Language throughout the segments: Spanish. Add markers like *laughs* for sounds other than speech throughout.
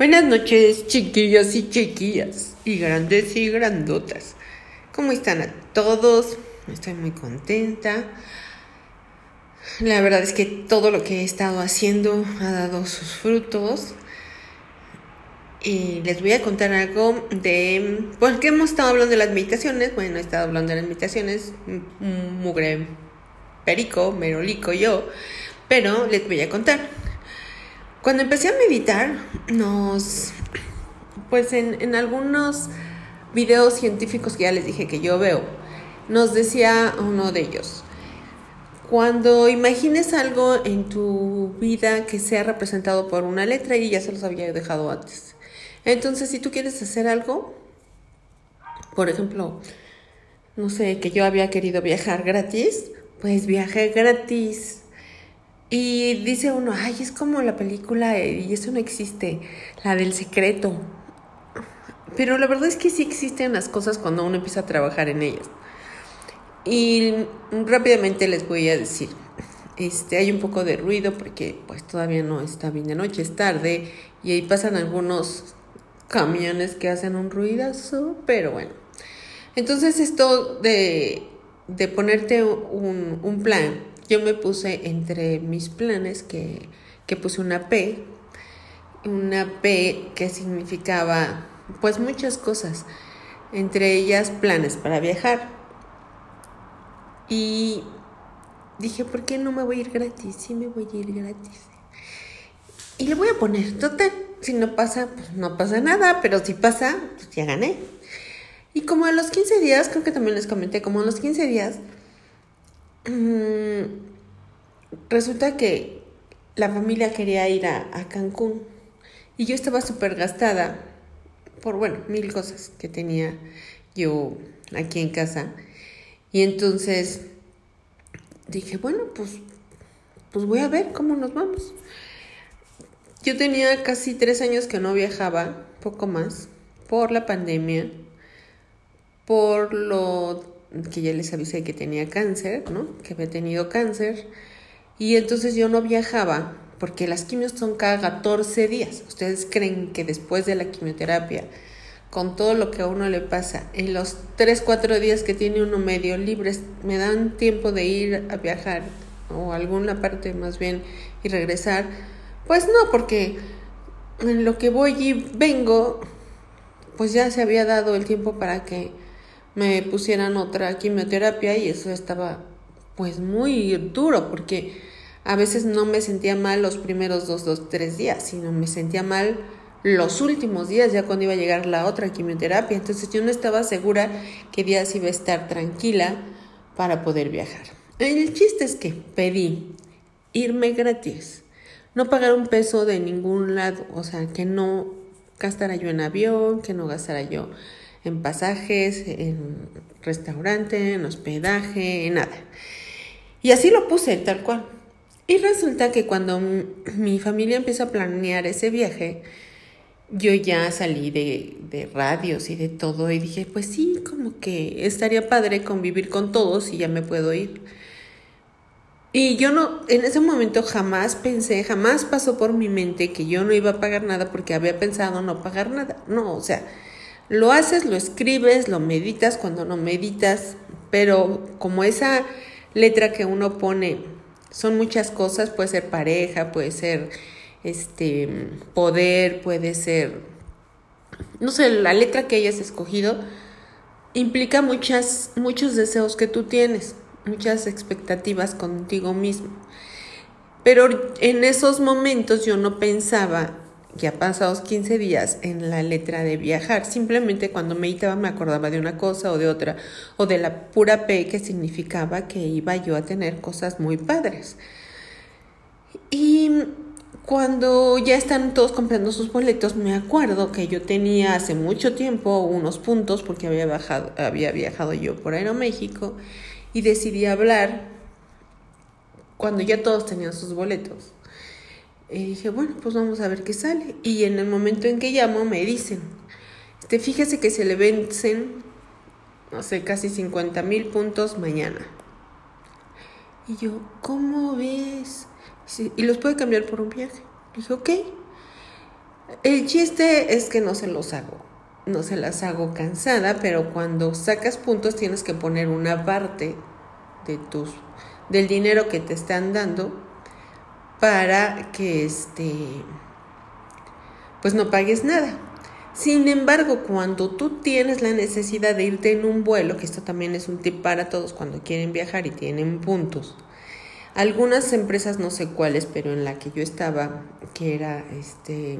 Buenas noches, chiquillos y chiquillas, y grandes y grandotas. ¿Cómo están a todos? Estoy muy contenta. La verdad es que todo lo que he estado haciendo ha dado sus frutos. Y les voy a contar algo de... Porque hemos estado hablando de las meditaciones. Bueno, he estado hablando de las meditaciones. Mugre perico, merolico yo. Pero les voy a contar. Cuando empecé a meditar, nos, pues en, en, algunos videos científicos que ya les dije que yo veo, nos decía uno de ellos, cuando imagines algo en tu vida que sea representado por una letra y ya se los había dejado antes. Entonces, si tú quieres hacer algo, por ejemplo, no sé, que yo había querido viajar gratis, pues viaje gratis y dice uno, ay, es como la película y eso no existe, la del secreto. Pero la verdad es que sí existen las cosas cuando uno empieza a trabajar en ellas. Y rápidamente les voy a decir, este, hay un poco de ruido porque pues todavía no está bien de noche, es tarde y ahí pasan algunos camiones que hacen un ruidazo, pero bueno. Entonces esto de, de ponerte un, un plan yo me puse entre mis planes que, que puse una P, una P que significaba pues muchas cosas, entre ellas planes para viajar. Y dije, ¿por qué no me voy a ir gratis? Sí me voy a ir gratis. Y le voy a poner, total, si no pasa, pues no pasa nada, pero si pasa, pues ya gané. Y como a los 15 días, creo que también les comenté, como a los 15 días, resulta que la familia quería ir a, Cancún y yo estaba súper gastada por, bueno, mil cosas que tenía yo aquí en casa. Y entonces dije, bueno, pues, pues voy a ver cómo nos vamos. Yo tenía casi tres años que no viajaba, poco más, por la pandemia, por lo que ya les avisé que tenía cáncer, ¿no? Que había tenido cáncer. Y entonces yo no viajaba porque las quimios son cada 14 días. ¿Ustedes creen que después de la quimioterapia, con todo lo que a uno le pasa, en los 3, 4 días que tiene uno medio libres, me dan tiempo de ir a viajar o alguna parte más bien y regresar? Pues no, porque en lo que voy y vengo, pues ya se había dado el tiempo para que me pusieran otra quimioterapia y eso estaba pues muy duro porque a veces no me sentía mal los primeros dos, dos, tres días, sino me sentía mal los últimos días, ya cuando iba a llegar la otra quimioterapia. Entonces yo no estaba segura qué días iba a estar tranquila para poder viajar. El chiste es que pedí irme gratis, no pagar un peso de ningún lado, o sea, que no gastara yo en avión, que no gastara yo en pasajes, en restaurante, en hospedaje, nada. Y así lo puse, tal cual. Y resulta que cuando mi familia empieza a planear ese viaje, yo ya salí de, de, radios y de todo y dije, pues sí, como que estaría padre convivir con todos y ya me puedo ir. Y yo no, en ese momento jamás pensé, jamás pasó por mi mente que yo no iba a pagar nada porque había pensado no pagar nada. No, o sea, lo haces, lo escribes, lo meditas cuando no meditas, pero como esa letra que uno pone son muchas cosas, puede ser pareja, puede ser este poder, puede ser no sé, la letra que hayas escogido implica muchas muchos deseos que tú tienes, muchas expectativas contigo mismo. Pero en esos momentos yo no pensaba ya pasados 15 días en la letra de viajar. Simplemente cuando meditaba me acordaba de una cosa o de otra, o de la pura P que significaba que iba yo a tener cosas muy padres. Y cuando ya están todos comprando sus boletos, me acuerdo que yo tenía hace mucho tiempo unos puntos porque había, bajado, había viajado yo por Aeroméxico y decidí hablar cuando ya todos tenían sus boletos y dije, bueno, pues vamos a ver qué sale. Y en el momento en que llamo me dicen, te fíjese que se le vencen, no sé, casi 50 mil puntos mañana. Y yo, ¿cómo ves? Y los puede cambiar por un viaje. dije, ok. El chiste es que no se los hago, no se las hago cansada, pero cuando sacas puntos tienes que poner una parte de tus del dinero que te están dando para que este pues no pagues nada. Sin embargo, cuando tú tienes la necesidad de irte en un vuelo, que esto también es un tip para todos cuando quieren viajar y tienen puntos, algunas empresas, no sé cuáles, pero en la que yo estaba, que era este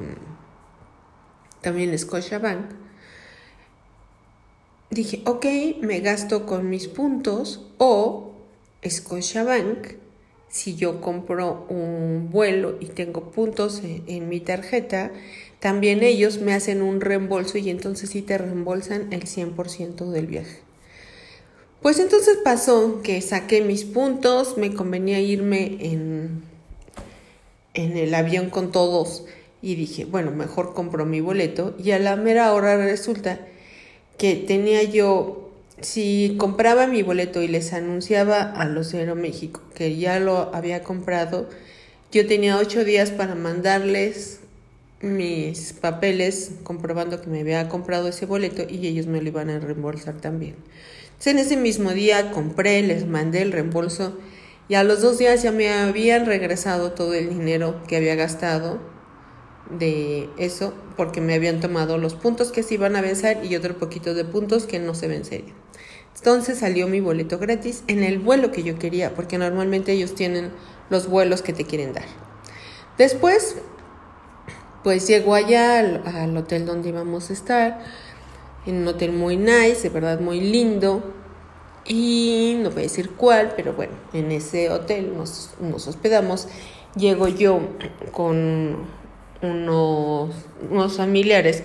también Scotiabank, dije, ok, me gasto con mis puntos o Scotiabank, si yo compro un vuelo y tengo puntos en mi tarjeta, también ellos me hacen un reembolso y entonces sí te reembolsan el 100% del viaje. Pues entonces pasó que saqué mis puntos, me convenía irme en, en el avión con todos y dije, bueno, mejor compro mi boleto y a la mera hora resulta que tenía yo, si compraba mi boleto y les anunciaba a los de Aeroméxico que ya lo había comprado, yo tenía ocho días para mandarles mis papeles comprobando que me había comprado ese boleto y ellos me lo iban a reembolsar también. Entonces en ese mismo día compré, les mandé el reembolso y a los dos días ya me habían regresado todo el dinero que había gastado de eso porque me habían tomado los puntos que se iban a vencer y otro poquito de puntos que no se vencerían. Entonces salió mi boleto gratis en el vuelo que yo quería porque normalmente ellos tienen los vuelos que te quieren dar. Después pues llegó allá al, hotel donde íbamos a estar, en un hotel muy nice, de verdad muy lindo. Y no voy a decir cuál, pero bueno, en ese hotel nos, hospedamos. Llego yo con unos, unos familiares,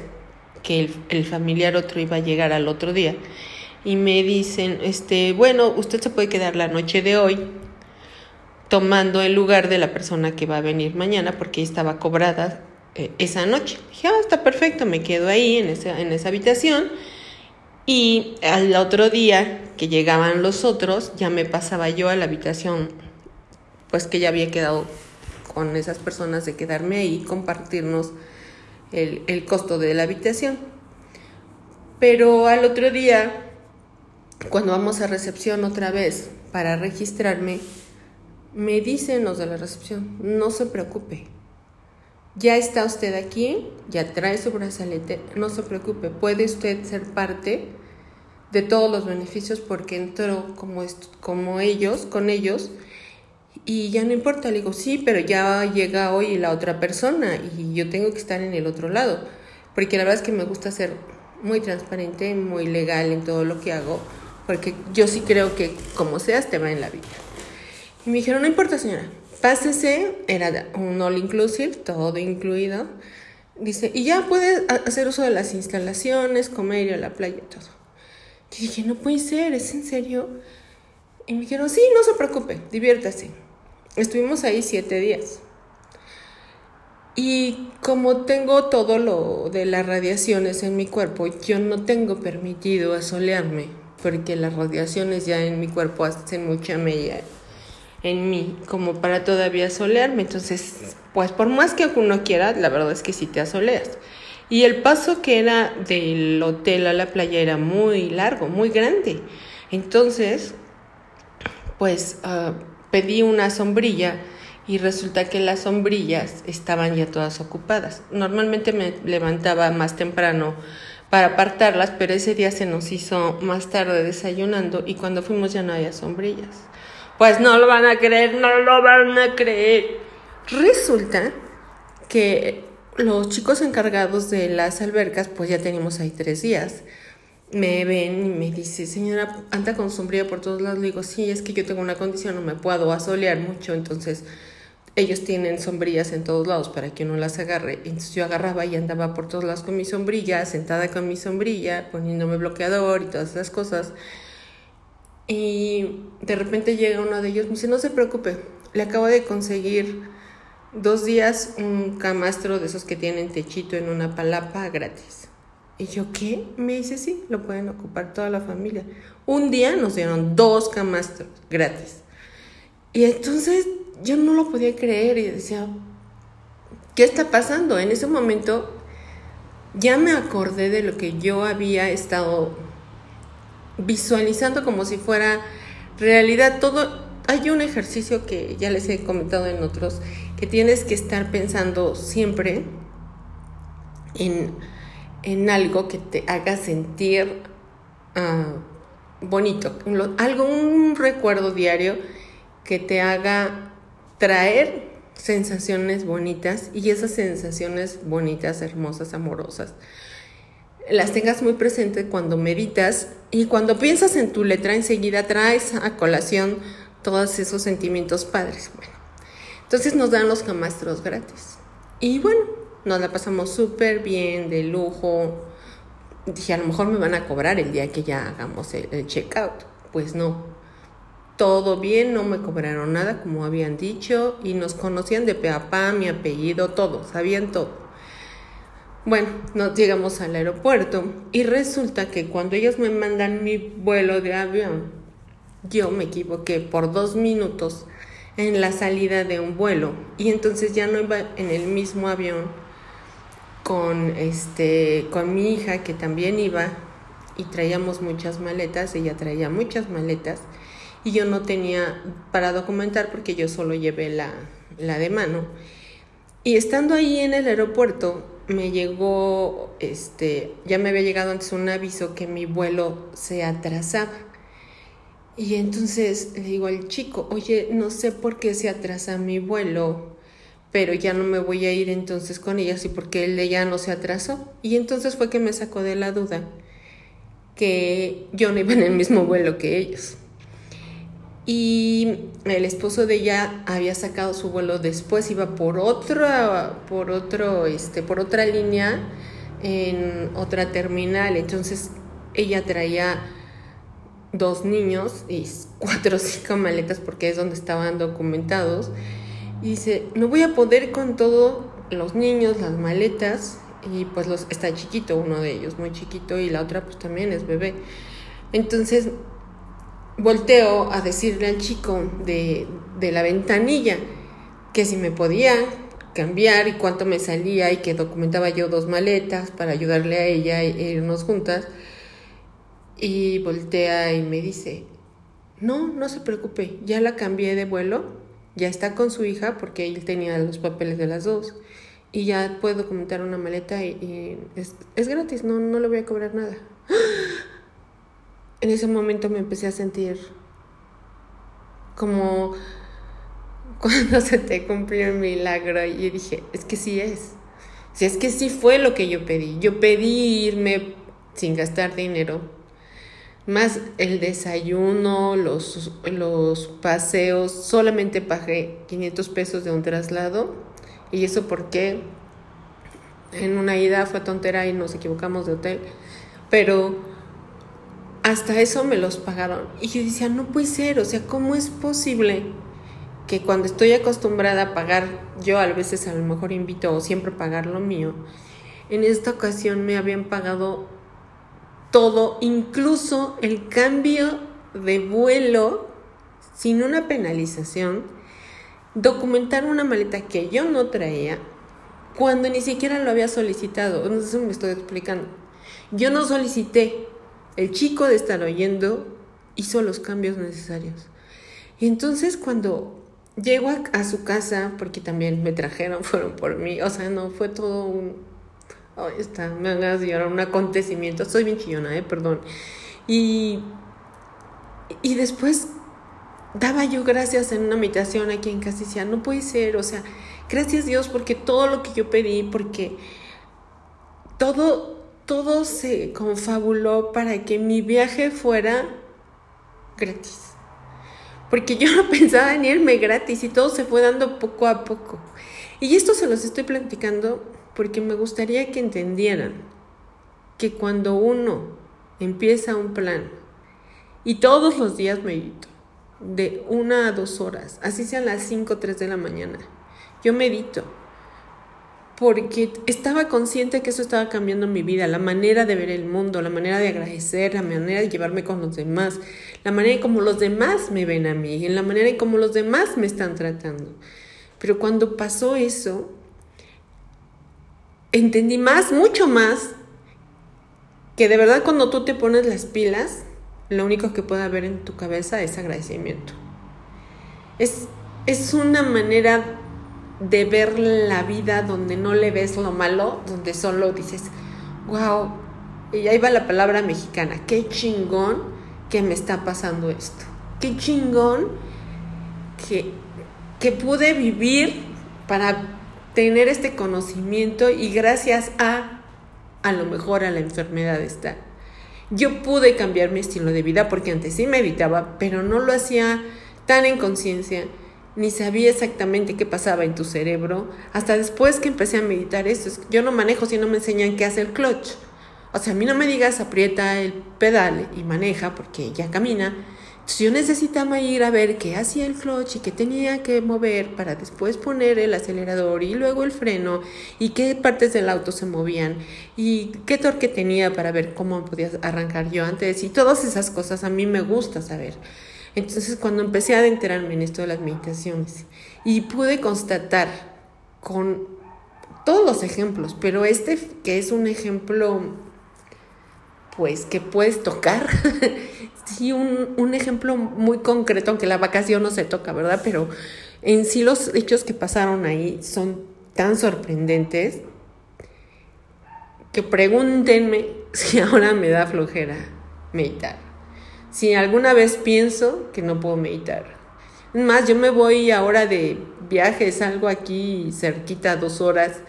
que el, el, familiar otro iba a llegar al otro día, y me dicen, este, bueno, usted se puede quedar la noche de hoy tomando el lugar de la persona que va a venir mañana porque estaba cobrada eh, esa noche. Dije, ah, está perfecto, me quedo ahí en esa, en esa habitación. Y al otro día que llegaban los otros, ya me pasaba yo a la habitación, pues que ya había quedado con esas personas de quedarme ahí, compartirnos el, el costo de la habitación. Pero al otro día, cuando vamos a recepción otra vez para registrarme, me dicen los de la recepción, no se preocupe, ya está usted aquí, ya trae su brazalete, no se preocupe, puede usted ser parte de todos los beneficios porque entró como, como ellos, con ellos, y ya no importa, le digo, sí, pero ya llega hoy la otra persona y yo tengo que estar en el otro lado, porque la verdad es que me gusta ser muy transparente, muy legal en todo lo que hago, porque yo sí creo que como seas te va en la vida. Y me dijeron, no importa señora, Pásese, era un all inclusive, todo incluido. Dice, y ya puede hacer uso de las instalaciones, comer, ir a la playa, todo. Y dije, no puede ser, ¿es en serio? Y me dijeron, sí, no se preocupe, diviértase. Estuvimos ahí siete días. Y como tengo todo lo de las radiaciones en mi cuerpo, yo no tengo permitido asolearme, porque las radiaciones ya en mi cuerpo hacen mucha mella en mí como para todavía solearme. Entonces, pues por más que uno quiera, la verdad es que sí te asoleas. Y el paso que era del hotel a la playa era muy largo, muy grande. Entonces, pues uh, pedí una sombrilla y resulta que las sombrillas estaban ya todas ocupadas. Normalmente me levantaba más temprano para apartarlas, pero ese día se nos hizo más tarde desayunando y cuando fuimos ya no había sombrillas. Pues no lo van a creer, no lo van a creer. Resulta que los chicos encargados de las albercas, pues ya tenemos ahí tres días. Me ven y me dice, señora, anda con sombrilla por todos lados. Le digo, sí, es que yo tengo una condición, no me puedo asolear mucho, entonces ellos tienen sombrillas en todos lados para que uno las agarre. Entonces yo agarraba y andaba por todos lados con mi sombrilla, sentada con mi sombrilla, poniéndome bloqueador y todas esas cosas. Y de repente llega uno de ellos, me dice, no se preocupe, le acabo de conseguir dos días un camastro de esos que tienen techito en una palapa gratis. Y yo, ¿qué? Me dice, sí, lo pueden ocupar toda la familia. Un día nos dieron dos camastros gratis. Y entonces yo no lo podía creer y decía, ¿qué está pasando? En ese momento ya me acordé de lo que yo había estado visualizando como si fuera realidad. Todo, hay un ejercicio que ya les he comentado en otros, que tienes que estar pensando siempre en, en algo que te haga sentir ah, bonito, algo, un recuerdo diario que te haga traer sensaciones bonitas y esas sensaciones bonitas, hermosas, amorosas, las tengas muy presente cuando meditas y cuando piensas en tu letra enseguida traes a colación todos esos sentimientos padres. Bueno, entonces nos dan los camastros gratis. Y bueno, nos la pasamos súper bien, de lujo. Dije, a lo mejor me van a cobrar el día que ya hagamos el, el checkout. Pues no, todo bien, no me cobraron nada como habían dicho y nos conocían de pe mi apellido, todo, sabían todo. Bueno, nos llegamos al aeropuerto y resulta que cuando ellos me mandan mi vuelo de avión, yo me equivoqué por dos minutos en la salida de un vuelo y entonces ya no iba en el mismo avión con este con mi hija que también iba y traíamos muchas maletas, ella traía muchas maletas y yo no tenía para documentar porque yo solo llevé la, la de mano. Y estando ahí en el aeropuerto, me llegó, este, ya me había llegado antes un aviso que mi vuelo se atrasaba. Y entonces le digo al chico, oye, no sé por qué se atrasa mi vuelo, pero ya no me voy a ir entonces con ellas y porque de ya no se atrasó. Y entonces fue que me sacó de la duda que yo no iba en el mismo vuelo que ellos y el esposo de ella había sacado su vuelo después, iba por otra, por otro, este, por otra línea en otra terminal. Entonces ella traía dos niños y cuatro o cinco maletas porque es donde estaban documentados. Y dice, no voy a poder con todos los niños, las maletas, y pues los, está chiquito uno de ellos, muy chiquito, y la otra pues también es bebé. Entonces volteo a decirle al chico de, la ventanilla que si me podía cambiar y cuánto me salía y que documentaba yo dos maletas para ayudarle a ella e irnos juntas. Y voltea y me dice, no, no se preocupe, ya la cambié de vuelo, ya está con su hija porque él tenía los papeles de las dos y ya puedo documentar una maleta y, es, es, gratis, no, no le voy a cobrar nada en ese momento me empecé a sentir como cuando *laughs* se te cumplió el milagro y dije, es que sí es. Si es que sí fue lo que yo pedí. Yo pedí irme sin gastar dinero. Más el desayuno, los, los paseos, solamente pagué 500 pesos de un traslado. Y eso porque en una ida fue tontera y nos equivocamos de hotel. Pero hasta eso me los pagaron. Y yo decía, no puede ser, o sea, ¿cómo es posible que cuando estoy acostumbrada a pagar, yo a veces a lo mejor invito o siempre pagar lo mío, en esta ocasión me habían pagado todo, incluso el cambio de vuelo sin una penalización, documentar una maleta que yo no traía cuando ni siquiera lo había solicitado. No me estoy explicando. Yo no solicité, el chico de estar oyendo hizo los cambios necesarios. Y entonces cuando llego a, su casa, porque también me trajeron, *laughs* fueron por mí, o sea, no, fue todo un... Oh, está, me van llorar, un acontecimiento. Soy bien chillona, eh, perdón. Y, y después daba yo gracias en una meditación aquí en casa decía, no puede ser, o sea, gracias Dios porque todo lo que yo pedí, porque todo todo se confabuló para que mi viaje fuera gratis. Porque yo no *laughs* pensaba en irme gratis y todo se fue dando poco a poco. Y esto se los estoy platicando porque me gustaría que entendieran que cuando uno empieza un plan y todos los días medito, de una a dos horas, así sean las cinco o tres de la mañana, yo medito porque estaba consciente que eso estaba cambiando mi vida, la manera de ver el mundo, la manera de agradecer, la manera de llevarme con los demás, la manera en cómo los demás me ven a mí, en la manera en cómo los demás me están tratando. Pero cuando pasó eso, entendí más, mucho más, que de verdad cuando tú te pones las pilas, lo único que puede haber en tu cabeza es agradecimiento. Es, es una manera de ver la vida donde no le ves lo malo, donde solo dices, wow, y ahí va la palabra mexicana, qué chingón que me está pasando esto, qué chingón que, que pude vivir para tener este conocimiento y gracias a, a lo mejor a la enfermedad está. Yo pude cambiar mi estilo de vida porque antes sí meditaba, pero no lo hacía tan en conciencia, ni sabía exactamente qué pasaba en tu cerebro, hasta después que empecé a meditar esto. Yo no manejo si no me enseñan qué hace el clutch. O sea, a mí no me digas aprieta el pedal y maneja porque ya camina. Entonces yo necesitaba ir a ver qué hacía el clutch y qué tenía que mover para después poner el acelerador y luego el freno y qué partes del auto se movían y qué torque tenía para ver cómo podía arrancar yo antes y todas esas cosas a mí me gusta saber. Entonces cuando empecé a enterarme en esto de las meditaciones y pude constatar con todos los ejemplos, pero este que es un ejemplo pues que puedes tocar, *laughs* sí, un, un, ejemplo muy concreto, aunque la vacación no se toca, ¿verdad? Pero en sí los hechos que pasaron ahí son tan sorprendentes que pregúntenme *laughs* si ahora me da flojera meditar si alguna vez pienso que no puedo meditar. Más, yo me voy ahora de viaje, salgo aquí cerquita dos horas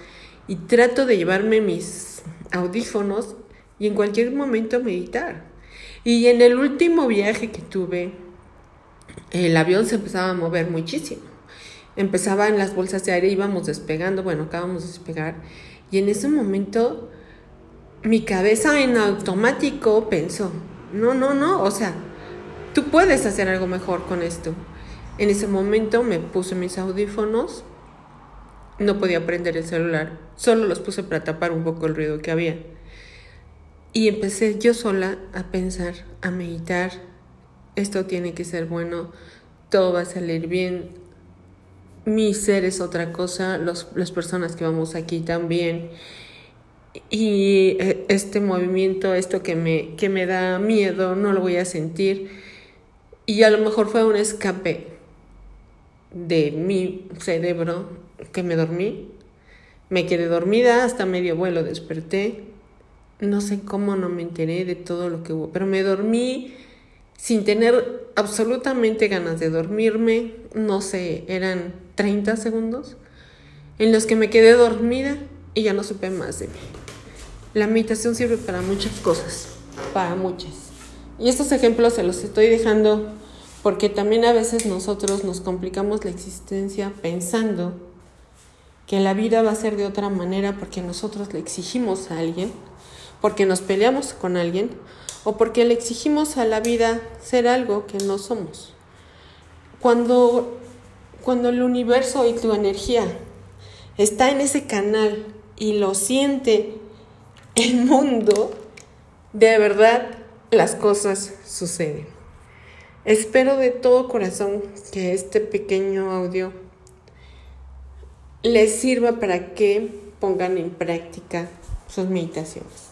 y trato de llevarme mis audífonos y en cualquier momento meditar. Y en el último viaje que tuve, el avión se empezaba a mover muchísimo. Empezaba en las bolsas de aire, íbamos despegando, bueno, acabamos de despegar. Y en ese momento mi cabeza en automático pensó, no, no, no, o sea, tú puedes hacer algo mejor con esto. En ese momento me puse mis audífonos, no podía prender el celular, solo los puse para tapar un poco el ruido que había. Y empecé yo sola a pensar, a meditar, esto tiene que ser bueno, todo va a salir bien, mi ser es otra cosa, los, las personas que vamos aquí también y eh, este movimiento, esto que me, que me da miedo, no lo voy a sentir. Y a lo mejor fue un escape de mi cerebro que me dormí. Me quedé dormida hasta medio vuelo, desperté. No sé cómo no me enteré de todo lo que hubo, pero me dormí sin tener absolutamente ganas de dormirme. No sé, eran 30 segundos en los que me quedé dormida y ya no supe más de mí. La meditación sirve para muchas cosas, para muchas. Y estos ejemplos se los estoy dejando porque también a veces nosotros nos complicamos la existencia pensando que la vida va a ser de otra manera porque nosotros le exigimos a alguien, porque nos peleamos con alguien o porque le exigimos a la vida ser algo que no somos. Cuando, cuando el universo y tu energía está en ese canal y lo siente el mundo, de verdad las cosas suceden. Espero de todo corazón que este pequeño audio les sirva para que pongan en práctica sus meditaciones.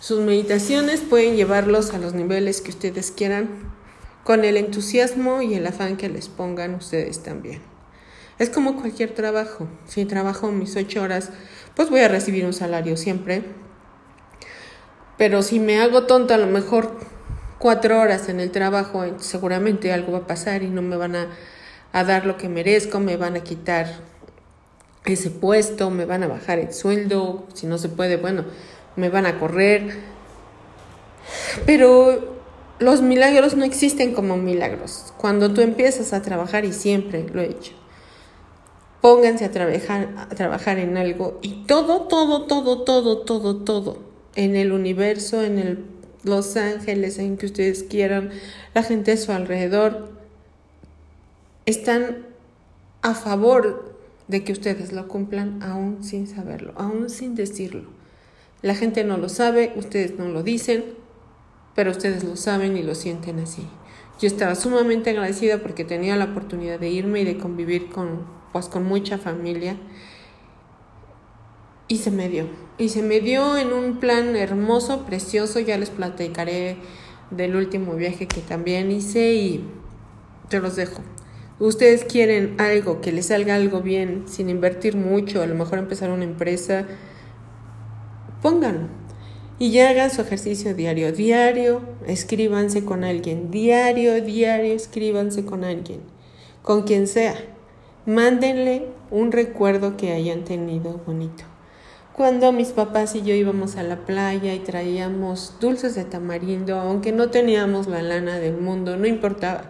Sus meditaciones pueden llevarlos a los niveles que ustedes quieran con el entusiasmo y el afán que les pongan ustedes también. Es como cualquier trabajo. Si trabajo mis ocho horas, pues voy a recibir un salario siempre, pero si me hago tonta, a lo mejor cuatro horas en el trabajo, seguramente algo va a pasar y no me van a, dar lo que merezco, me van a quitar ese puesto, me van a bajar el sueldo, si no se puede, bueno, me van a correr. Pero los milagros no existen como milagros. Cuando tú empiezas a trabajar, y siempre lo he hecho, pónganse a trabajar, a trabajar en algo y todo, todo, todo, todo, todo, todo en el universo, en el Los Ángeles, en que ustedes quieran, la gente a su alrededor, están a favor de que ustedes lo cumplan aún sin saberlo, aún sin decirlo. La gente no lo sabe, ustedes no lo dicen, pero ustedes lo saben y lo sienten así. Yo estaba sumamente agradecida porque tenía la oportunidad de irme y de convivir con, pues, con mucha familia y se me dio. Y se me dio en un plan hermoso, precioso. Ya les platicaré del último viaje que también hice y te los dejo. Ustedes quieren algo, que les salga algo bien, sin invertir mucho, a lo mejor empezar una empresa, pónganlo. Y ya hagan su ejercicio diario, diario, escríbanse con alguien, diario, diario, escríbanse con alguien, con quien sea. Mándenle un recuerdo que hayan tenido bonito. Cuando mis papás y yo íbamos a la playa y traíamos dulces de tamarindo, aunque no teníamos la lana del mundo, no importaba.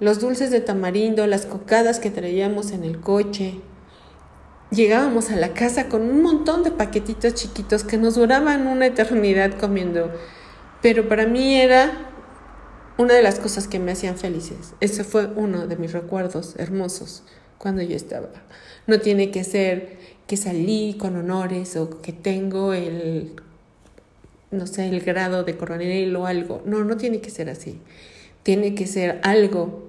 Los dulces de tamarindo, las cocadas que traíamos en el coche. Llegábamos a la casa con un montón de paquetitos chiquitos que nos duraban una eternidad comiendo. Pero para mí era una de las cosas que me hacían felices. Ese fue uno de mis recuerdos hermosos cuando yo estaba. No tiene que ser que salí con honores o que tengo el, no sé, el grado de coronel o algo. No, no tiene que ser así. Tiene que ser algo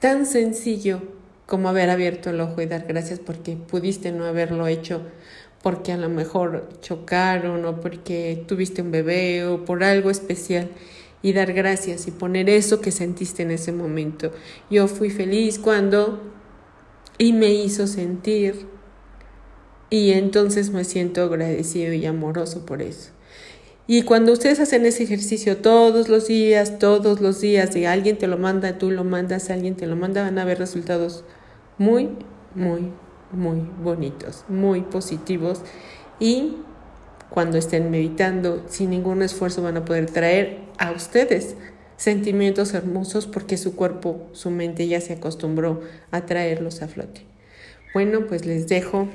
tan sencillo como haber abierto el ojo y dar gracias porque pudiste no haberlo hecho porque a lo mejor chocaron o porque tuviste un bebé o por algo especial y dar gracias y poner eso que sentiste en ese momento. Yo fui feliz cuando y me hizo sentir y entonces me siento agradecido y amoroso por eso. Y cuando ustedes hacen ese ejercicio todos los días, todos los días, y alguien te lo manda, tú lo mandas, alguien te lo manda, van a ver resultados muy, muy, muy bonitos, muy positivos. Y cuando estén meditando, sin ningún esfuerzo van a poder traer a ustedes sentimientos hermosos porque su cuerpo, su mente ya se acostumbró a traerlos a flote. Bueno, pues les dejo